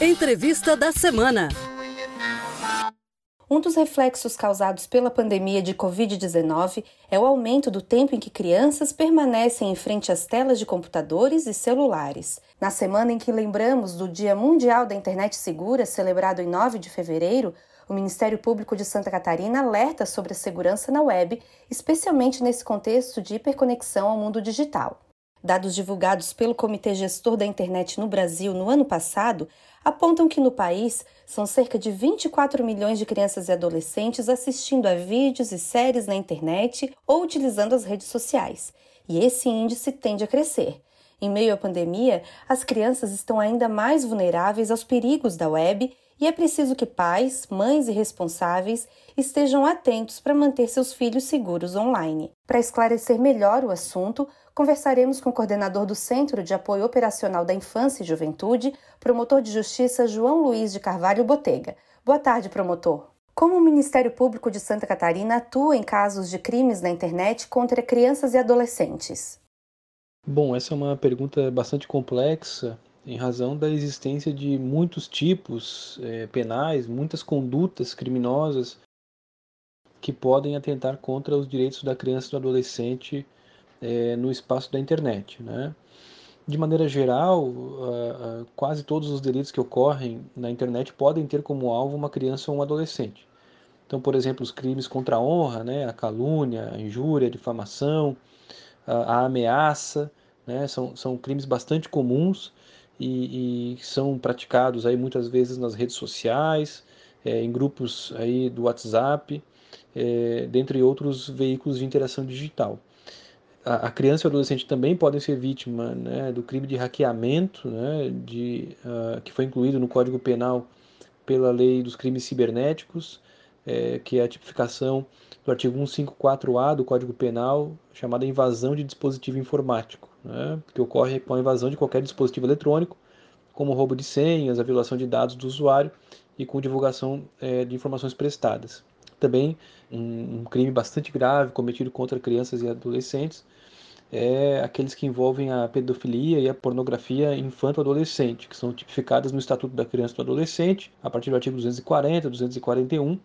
Entrevista da semana. Um dos reflexos causados pela pandemia de Covid-19 é o aumento do tempo em que crianças permanecem em frente às telas de computadores e celulares. Na semana em que lembramos do Dia Mundial da Internet Segura, celebrado em 9 de fevereiro, o Ministério Público de Santa Catarina alerta sobre a segurança na web, especialmente nesse contexto de hiperconexão ao mundo digital. Dados divulgados pelo Comitê Gestor da Internet no Brasil no ano passado apontam que no país são cerca de 24 milhões de crianças e adolescentes assistindo a vídeos e séries na internet ou utilizando as redes sociais. E esse índice tende a crescer. Em meio à pandemia, as crianças estão ainda mais vulneráveis aos perigos da web e é preciso que pais, mães e responsáveis estejam atentos para manter seus filhos seguros online. Para esclarecer melhor o assunto, conversaremos com o coordenador do Centro de Apoio Operacional da Infância e Juventude, promotor de justiça João Luiz de Carvalho Botega. Boa tarde, promotor. Como o Ministério Público de Santa Catarina atua em casos de crimes na internet contra crianças e adolescentes? Bom, essa é uma pergunta bastante complexa em razão da existência de muitos tipos é, penais, muitas condutas criminosas que podem atentar contra os direitos da criança e do adolescente é, no espaço da internet. Né? De maneira geral, uh, uh, quase todos os delitos que ocorrem na internet podem ter como alvo uma criança ou um adolescente. Então, por exemplo, os crimes contra a honra, né, a calúnia, a injúria, a difamação, a, a ameaça, né, são, são crimes bastante comuns e, e, são praticados aí muitas vezes nas redes sociais, é, em grupos aí do WhatsApp, é, dentre outros veículos de interação digital a, criança e o adolescente também podem ser vítima né, do crime de hackeamento, né, de, uh, que foi incluído no Código Penal pela Lei dos Crimes Cibernéticos, é, que é a tipificação do artigo 154A do Código Penal, chamada invasão de dispositivo informático, né, que ocorre com a invasão de qualquer dispositivo eletrônico, como roubo de senhas, a violação de dados do usuário e com divulgação é, de informações prestadas. Também um, um crime bastante grave cometido contra crianças e adolescentes é aqueles que envolvem a pedofilia e a pornografia infanto-adolescente, que são tipificadas no Estatuto da Criança e do Adolescente, a partir do artigo 240, 241,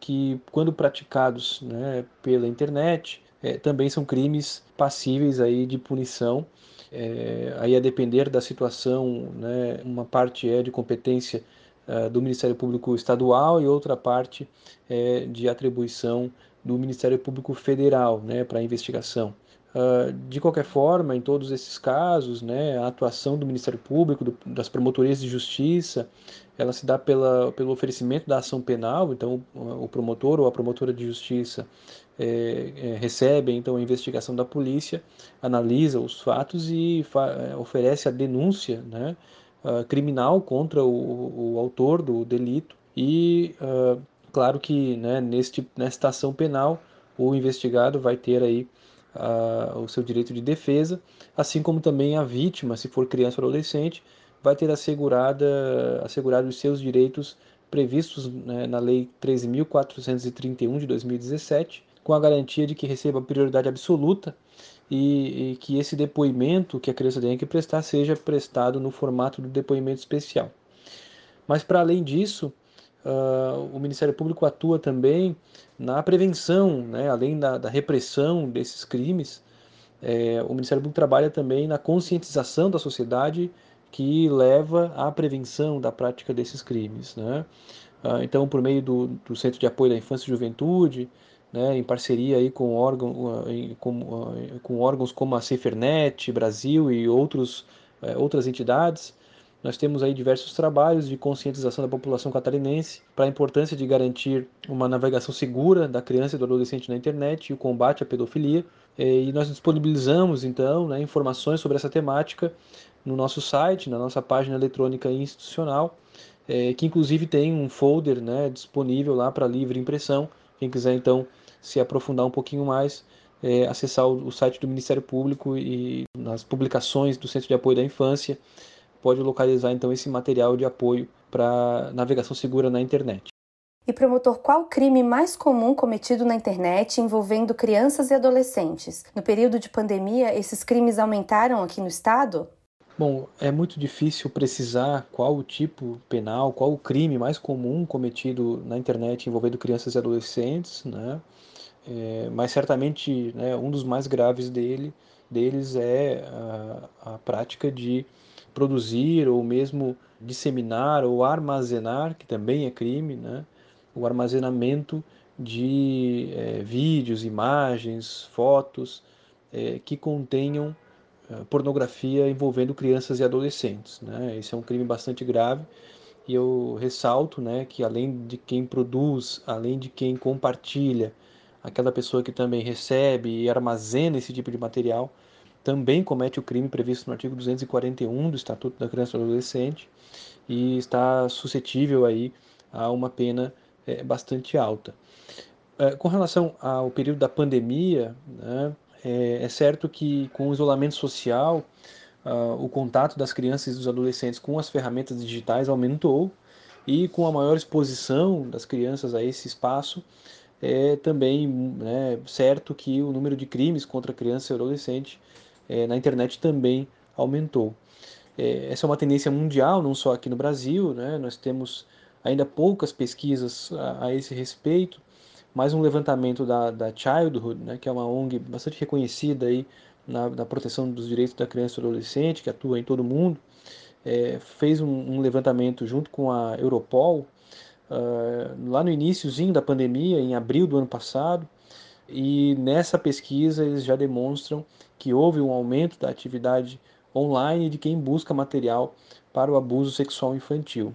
que, quando praticados né, pela internet, é, também são crimes passíveis aí de punição. É, aí a depender da situação, né, uma parte é de competência uh, do Ministério Público Estadual e outra parte é de atribuição do Ministério Público Federal né, para investigação. Uh, de qualquer forma, em todos esses casos, né, a atuação do Ministério Público, do, das promotorias de justiça, ela se dá pela, pelo oferecimento da ação penal, então o promotor ou a promotora de justiça é, é, recebe então a investigação da polícia, analisa os fatos e oferece a denúncia né, uh, criminal contra o, o, autor do delito e, uh, claro que né, neste, nesta ação penal o investigado vai ter aí o seu direito de defesa, assim como também a vítima, se for criança ou adolescente, vai ter assegurada, assegurado os seus direitos previstos né, na Lei 13.431 de 2017, com a garantia de que receba prioridade absoluta e, e, que esse depoimento que a criança tem que prestar seja prestado no formato do depoimento especial. Mas, para além disso, uh, o Ministério Público atua também na prevenção, né, além da, da repressão desses crimes, é, o Ministério Público trabalha também na conscientização da sociedade que leva à prevenção da prática desses crimes. Né? Uh, então, por meio do, do, Centro de Apoio da Infância e Juventude, né, em parceria aí com, órgão, com, com órgãos como a Cefernet Brasil e outros, é, outras entidades, nós temos aí diversos trabalhos de conscientização da população catarinense para a importância de garantir uma navegação segura da criança e do adolescente na internet e o combate à pedofilia. E nós disponibilizamos então né, informações sobre essa temática no nosso site, na nossa página eletrônica institucional, é, que inclusive tem um folder né, disponível lá para livre impressão. Quem quiser então se aprofundar um pouquinho mais, é, acessar o, o site do Ministério Público e nas publicações do Centro de Apoio da Infância pode localizar então esse material de apoio para navegação segura na internet. E promotor, qual o crime mais comum cometido na internet envolvendo crianças e adolescentes? No período de pandemia, esses crimes aumentaram aqui no estado? Bom, é muito difícil precisar qual o tipo penal, qual o crime mais comum cometido na internet envolvendo crianças e adolescentes, né? É, mas certamente né, um dos mais graves dele, deles é a, a prática de produzir ou mesmo disseminar ou armazenar, que também é crime, né? o armazenamento de é, vídeos, imagens, fotos é, que contenham eh, pornografia envolvendo crianças e adolescentes. Né? Esse é um crime bastante grave e eu ressalto né, que além de quem produz, além de quem compartilha, aquela pessoa que também recebe e armazena esse tipo de material, também comete o crime previsto no artigo 241 do Estatuto da Criança e do Adolescente e está suscetível aí a uma pena é, bastante alta. É, com relação ao período da pandemia, né, é, é certo que com o isolamento social, uh, o contato das crianças e dos adolescentes com as ferramentas digitais aumentou e com a maior exposição das crianças a esse espaço, é também né, certo que o número de crimes contra criança e adolescente é, na internet também aumentou. É, essa é uma tendência mundial, não só aqui no Brasil, né, nós temos ainda poucas pesquisas a, a esse respeito, mais um levantamento da, da Childhood, né, que é uma ONG bastante reconhecida aí na, na proteção dos direitos da criança e adolescente, que atua em todo o mundo, é, fez um, um, levantamento junto com a Europol, uh, lá no iníciozinho da pandemia, em abril do ano passado, e nessa pesquisa eles já demonstram que houve um aumento da atividade online de quem busca material para o abuso sexual infantil.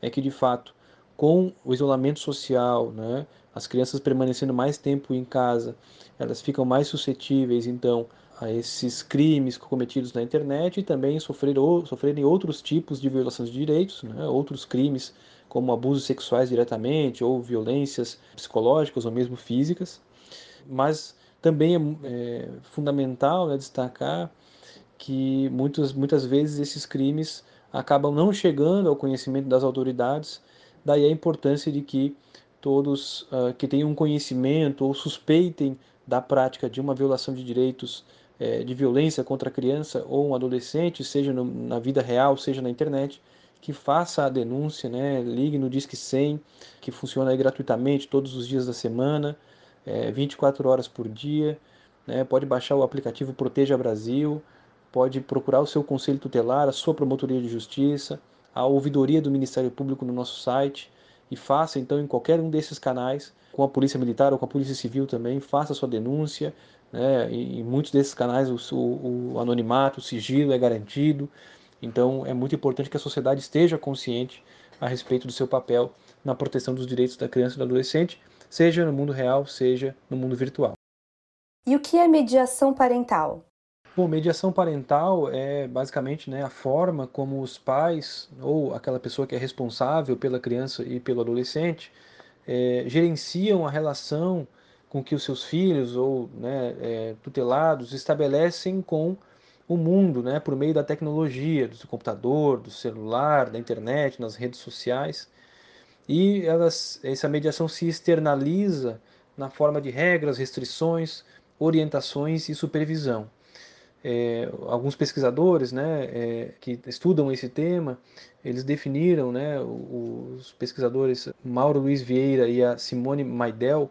É que de fato, com o isolamento social, né, as crianças permanecendo mais tempo em casa, elas ficam mais suscetíveis, então, a esses crimes cometidos na internet e também sofrer, sofrerem outros tipos de violações de direitos, né? outros crimes como abusos sexuais diretamente ou violências psicológicas ou mesmo físicas. Mas também é, é fundamental né, destacar que muitas, muitas vezes esses crimes acabam não chegando ao conhecimento das autoridades, daí a importância de que todos uh, que tenham conhecimento ou suspeitem da prática de uma violação de direitos eh, de violência contra a criança ou um adolescente, seja no, na vida real, seja na internet, que faça a denúncia, né? ligue no Disque 100, que funciona gratuitamente todos os dias da semana, é, 24 horas por dia. Né? Pode baixar o aplicativo Proteja Brasil, pode procurar o seu conselho tutelar, a sua promotoria de justiça, a ouvidoria do Ministério Público no nosso site e faça então em qualquer um desses canais, com a Polícia Militar ou com a Polícia Civil também, faça sua denúncia. Né? Em muitos desses canais o, o, o anonimato, o sigilo é garantido. Então é muito importante que a sociedade esteja consciente a respeito do seu papel na proteção dos direitos da criança e do adolescente, seja no mundo real, seja no mundo virtual. E o que é mediação parental? Bom, mediação parental é basicamente né, a forma como os pais ou aquela pessoa que é responsável pela criança e pelo adolescente é, gerenciam a relação com que os seus filhos ou né, é, tutelados estabelecem com o mundo, né, por meio da tecnologia, do computador, do celular, da internet, nas redes sociais. E elas, essa mediação se externaliza na forma de regras, restrições, orientações e supervisão é, alguns pesquisadores né, é, que estudam esse tema, eles definiram, né, os pesquisadores Mauro Luiz Vieira e a Simone Maidel,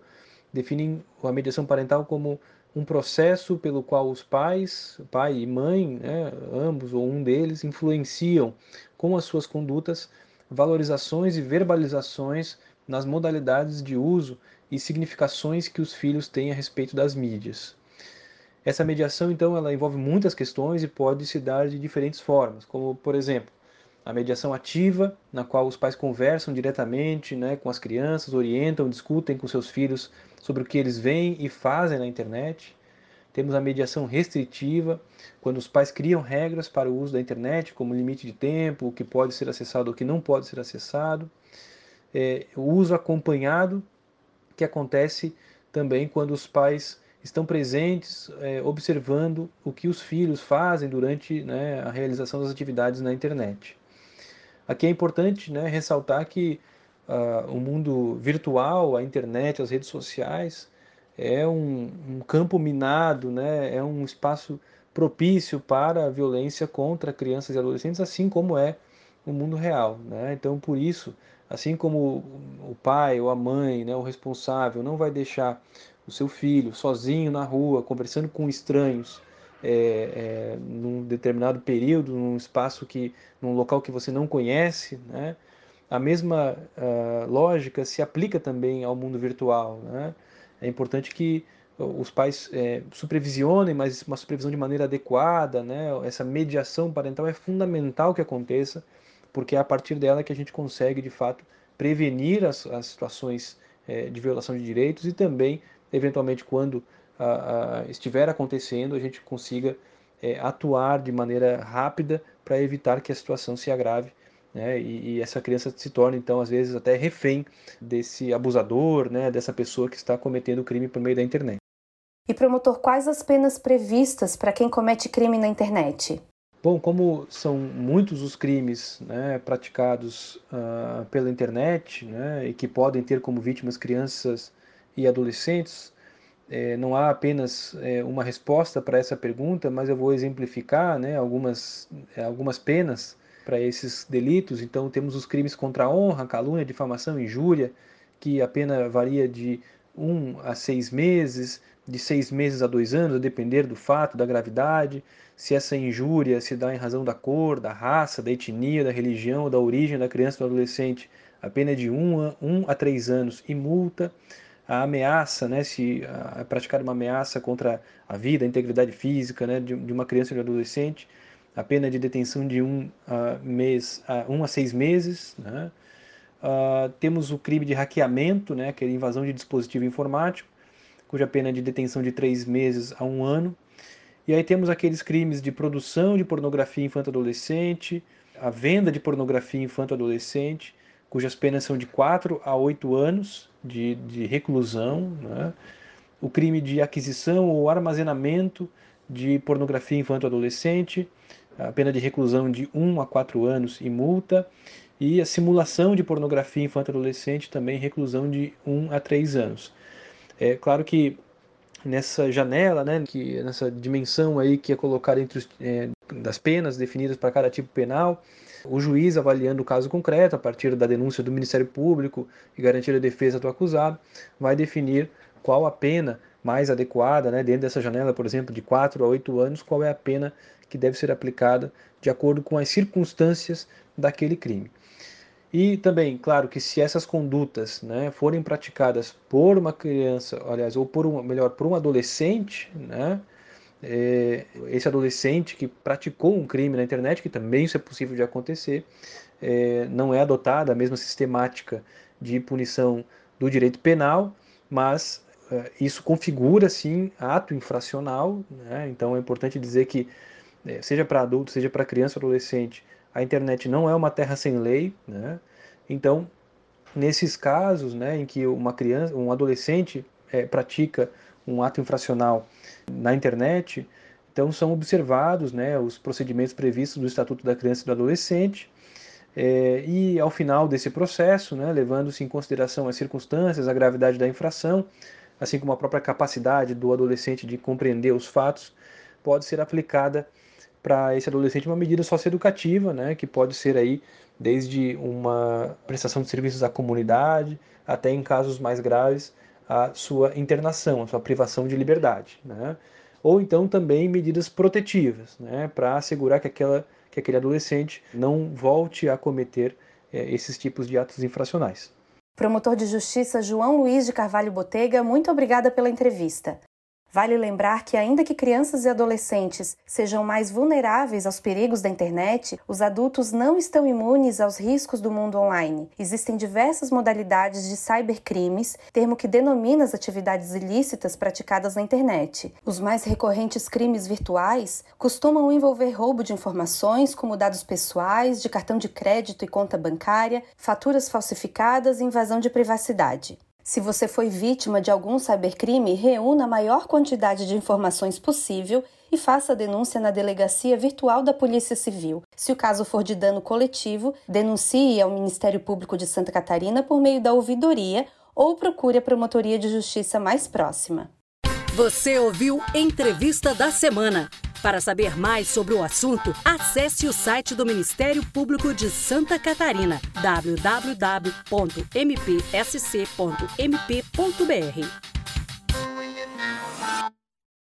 definem a mediação parental como um processo pelo qual os pais, pai e mãe, né, ambos ou um deles, influenciam com as suas condutas valorizações e verbalizações nas modalidades de uso e significações que os filhos têm a respeito das mídias. Essa mediação, então, ela envolve muitas questões e pode se dar de diferentes formas, como, por exemplo, a mediação ativa, na qual os pais conversam diretamente né, com as crianças, orientam, discutem com seus filhos sobre o que eles veem e fazem na internet. Temos a mediação restritiva, quando os pais criam regras para o uso da internet, como limite de tempo, o que pode ser acessado o que não pode ser acessado. É, o uso acompanhado, que acontece também quando os pais estão presentes, é, observando o que os filhos fazem durante né, a realização das atividades na internet. Aqui é importante né, ressaltar que uh, o mundo virtual, a internet, as redes sociais, é um, um campo minado, né, é um espaço propício para a violência contra crianças e adolescentes, assim como é o mundo real. Né? Então, por isso, assim como o pai ou a mãe, né, o responsável, não vai deixar o seu filho sozinho na rua, conversando com estranhos, é, é, num determinado período, num espaço que, num local que você não conhece, né? A mesma uh, lógica se aplica também ao mundo virtual, né? É importante que os pais é, supervisionem, mas uma supervisão de maneira adequada, né? Essa mediação parental é fundamental que aconteça, porque é a partir dela que a gente consegue, de fato, prevenir as, as situações é, de violação de direitos e também, eventualmente, quando estiver acontecendo, a gente consiga é, atuar de maneira rápida para evitar que a situação se agrave né, e, e, essa criança se torne, então, às vezes, até refém desse abusador, né, dessa pessoa que está cometendo o crime por meio da internet. E, promotor, quais as penas previstas para quem comete crime na internet? Bom, como são muitos os crimes né, praticados uh, pela internet né, e que podem ter como vítimas crianças e adolescentes, é, não há apenas é, uma resposta para essa pergunta, mas eu vou exemplificar né, algumas, é, algumas penas para esses delitos. Então, temos os crimes contra a honra, calúnia, difamação, injúria, que a pena varia de um a seis meses, de seis meses a dois anos, a depender do fato, da gravidade, se essa injúria se dá em razão da cor, da raça, da etnia, da religião, da origem da criança ou do adolescente, a pena é de um a, um a três anos e multa a ameaça, né, se a, praticar uma ameaça contra a vida, a integridade física né, de, de uma criança ou de um adolescente, a pena de detenção de um a, mês, a, um a seis meses. Né? Uh, temos o crime de hackeamento, né, que é invasão de dispositivo informático, cuja pena é de detenção de três meses a um ano. E aí temos aqueles crimes de produção de pornografia infanto-adolescente, a venda de pornografia infanto-adolescente, cujas penas são de 4 a 8 anos de, de reclusão, né? o crime de aquisição ou armazenamento de pornografia infanto-adolescente, a pena de reclusão de 1 a 4 anos e multa, e a simulação de pornografia infanto-adolescente também reclusão de 1 a 3 anos. É claro que nessa janela, né, que nessa dimensão aí que é colocada entre os, é, das penas definidas para cada tipo penal, o juiz, avaliando o caso concreto, a partir da denúncia do Ministério Público e garantir a defesa do acusado, vai definir qual a pena mais adequada, né, dentro dessa janela, por exemplo, de 4 a 8 anos, qual é a pena que deve ser aplicada de acordo com as circunstâncias daquele crime. E também, claro, que se essas condutas né, forem praticadas por uma criança, aliás, ou por um, melhor, por um adolescente, né, é, esse adolescente que praticou um crime na internet, que também isso é possível de acontecer, é, não é adotada a mesma sistemática de punição do direito penal, mas isso configura sim ato infracional, né? então é importante dizer que é, seja para adulto, seja para criança ou adolescente, a internet não é uma terra sem lei, né? então nesses casos, né, em que uma criança, um adolescente é, pratica um ato infracional na internet, então são observados né, os procedimentos previstos do Estatuto da Criança e do Adolescente, é, e ao final desse processo, né, levando-se em consideração as circunstâncias, a gravidade da infração, assim como a própria capacidade do adolescente de compreender os fatos, pode ser aplicada para esse adolescente uma medida socioeducativa, né, que pode ser aí desde uma prestação de serviços à comunidade até em casos mais graves a sua internação, a sua privação de liberdade. Né? Ou então também medidas protetivas, né? para assegurar que, aquela, que aquele adolescente não volte a cometer é, esses tipos de atos infracionais. Promotor de Justiça João Luiz de Carvalho Botega, muito obrigada pela entrevista. Vale lembrar que, ainda que crianças e adolescentes sejam mais vulneráveis aos perigos da internet, os adultos não estão imunes aos riscos do mundo online. Existem diversas modalidades de cybercrimes, termo que denomina as atividades ilícitas praticadas na internet. Os mais recorrentes crimes virtuais costumam envolver roubo de informações, como dados pessoais, de cartão de crédito e conta bancária, faturas falsificadas e invasão de privacidade. Se você foi vítima de algum cybercrime, reúna a maior quantidade de informações possível e faça a denúncia na delegacia virtual da Polícia Civil. Se o caso for de dano coletivo, denuncie ao Ministério Público de Santa Catarina por meio da ouvidoria ou procure a promotoria de justiça mais próxima. Você ouviu Entrevista da Semana. Para saber mais sobre o assunto, acesse o site do Ministério Público de Santa Catarina, www.mpsc.mp.br.